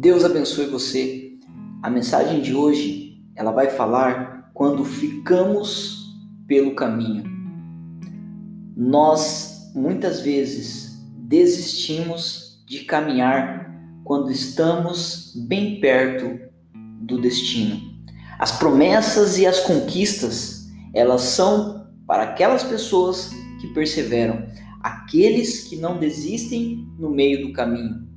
Deus abençoe você. A mensagem de hoje, ela vai falar quando ficamos pelo caminho. Nós muitas vezes desistimos de caminhar quando estamos bem perto do destino. As promessas e as conquistas, elas são para aquelas pessoas que perseveram, aqueles que não desistem no meio do caminho.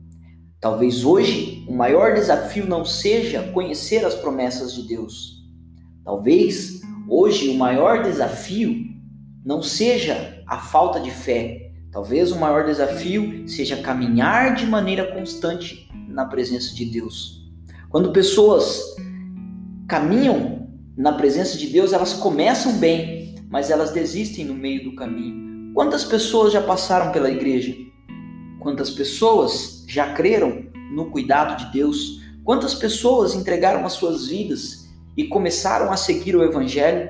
Talvez hoje o maior desafio não seja conhecer as promessas de Deus. Talvez hoje o maior desafio não seja a falta de fé. Talvez o maior desafio seja caminhar de maneira constante na presença de Deus. Quando pessoas caminham na presença de Deus, elas começam bem, mas elas desistem no meio do caminho. Quantas pessoas já passaram pela igreja? Quantas pessoas já creram no cuidado de Deus? Quantas pessoas entregaram as suas vidas e começaram a seguir o Evangelho?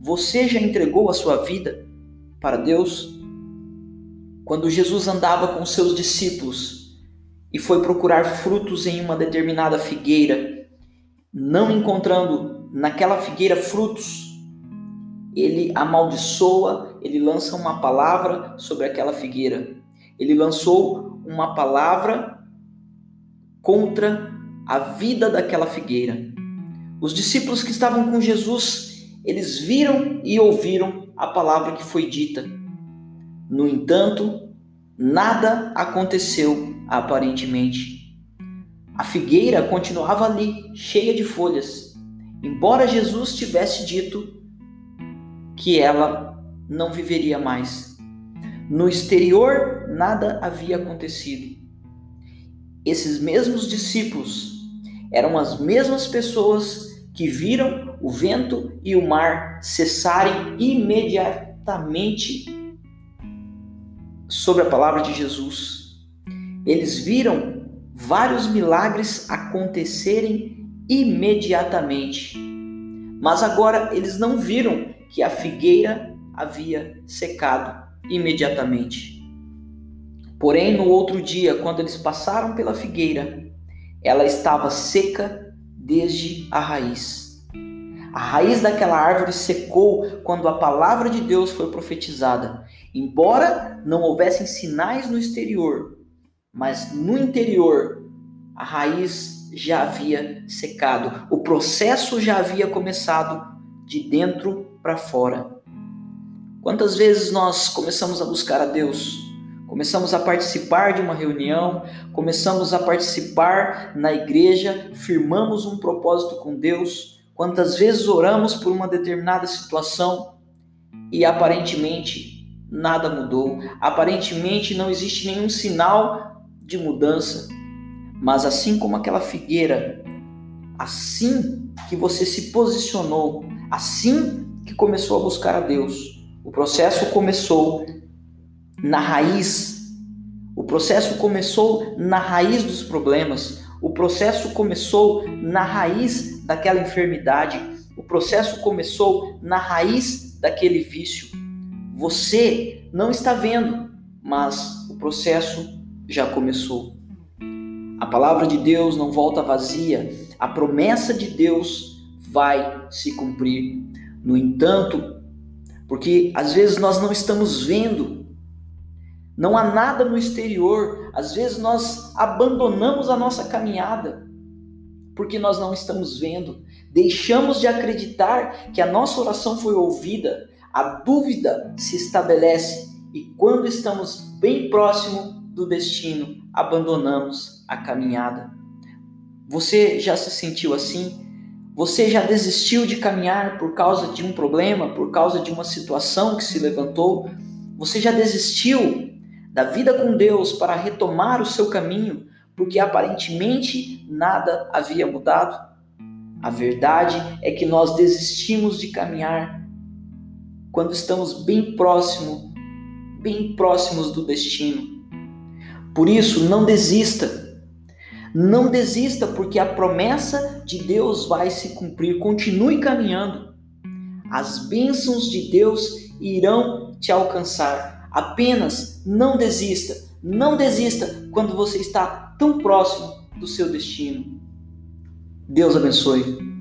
Você já entregou a sua vida para Deus? Quando Jesus andava com seus discípulos e foi procurar frutos em uma determinada figueira, não encontrando naquela figueira frutos, ele amaldiçoa, ele lança uma palavra sobre aquela figueira ele lançou uma palavra contra a vida daquela figueira. Os discípulos que estavam com Jesus, eles viram e ouviram a palavra que foi dita. No entanto, nada aconteceu aparentemente. A figueira continuava ali, cheia de folhas, embora Jesus tivesse dito que ela não viveria mais. No exterior, nada havia acontecido. Esses mesmos discípulos eram as mesmas pessoas que viram o vento e o mar cessarem imediatamente sobre a palavra de Jesus. Eles viram vários milagres acontecerem imediatamente. Mas agora eles não viram que a figueira havia secado imediatamente. Porém, no outro dia, quando eles passaram pela figueira, ela estava seca desde a raiz. A raiz daquela árvore secou quando a palavra de Deus foi profetizada. Embora não houvessem sinais no exterior, mas no interior a raiz já havia secado. O processo já havia começado de dentro para fora. Quantas vezes nós começamos a buscar a Deus? Começamos a participar de uma reunião, começamos a participar na igreja, firmamos um propósito com Deus. Quantas vezes oramos por uma determinada situação e aparentemente nada mudou, aparentemente não existe nenhum sinal de mudança. Mas assim como aquela figueira, assim que você se posicionou, assim que começou a buscar a Deus, o processo começou na raiz. O processo começou na raiz dos problemas. O processo começou na raiz daquela enfermidade. O processo começou na raiz daquele vício. Você não está vendo, mas o processo já começou. A palavra de Deus não volta vazia. A promessa de Deus vai se cumprir. No entanto, porque às vezes nós não estamos vendo, não há nada no exterior, às vezes nós abandonamos a nossa caminhada porque nós não estamos vendo, deixamos de acreditar que a nossa oração foi ouvida, a dúvida se estabelece. E quando estamos bem próximo do destino, abandonamos a caminhada. Você já se sentiu assim? Você já desistiu de caminhar por causa de um problema, por causa de uma situação que se levantou? Você já desistiu da vida com Deus para retomar o seu caminho, porque aparentemente nada havia mudado? A verdade é que nós desistimos de caminhar quando estamos bem próximo, bem próximos do destino. Por isso, não desista não desista, porque a promessa de Deus vai se cumprir. Continue caminhando. As bênçãos de Deus irão te alcançar. Apenas não desista. Não desista quando você está tão próximo do seu destino. Deus abençoe.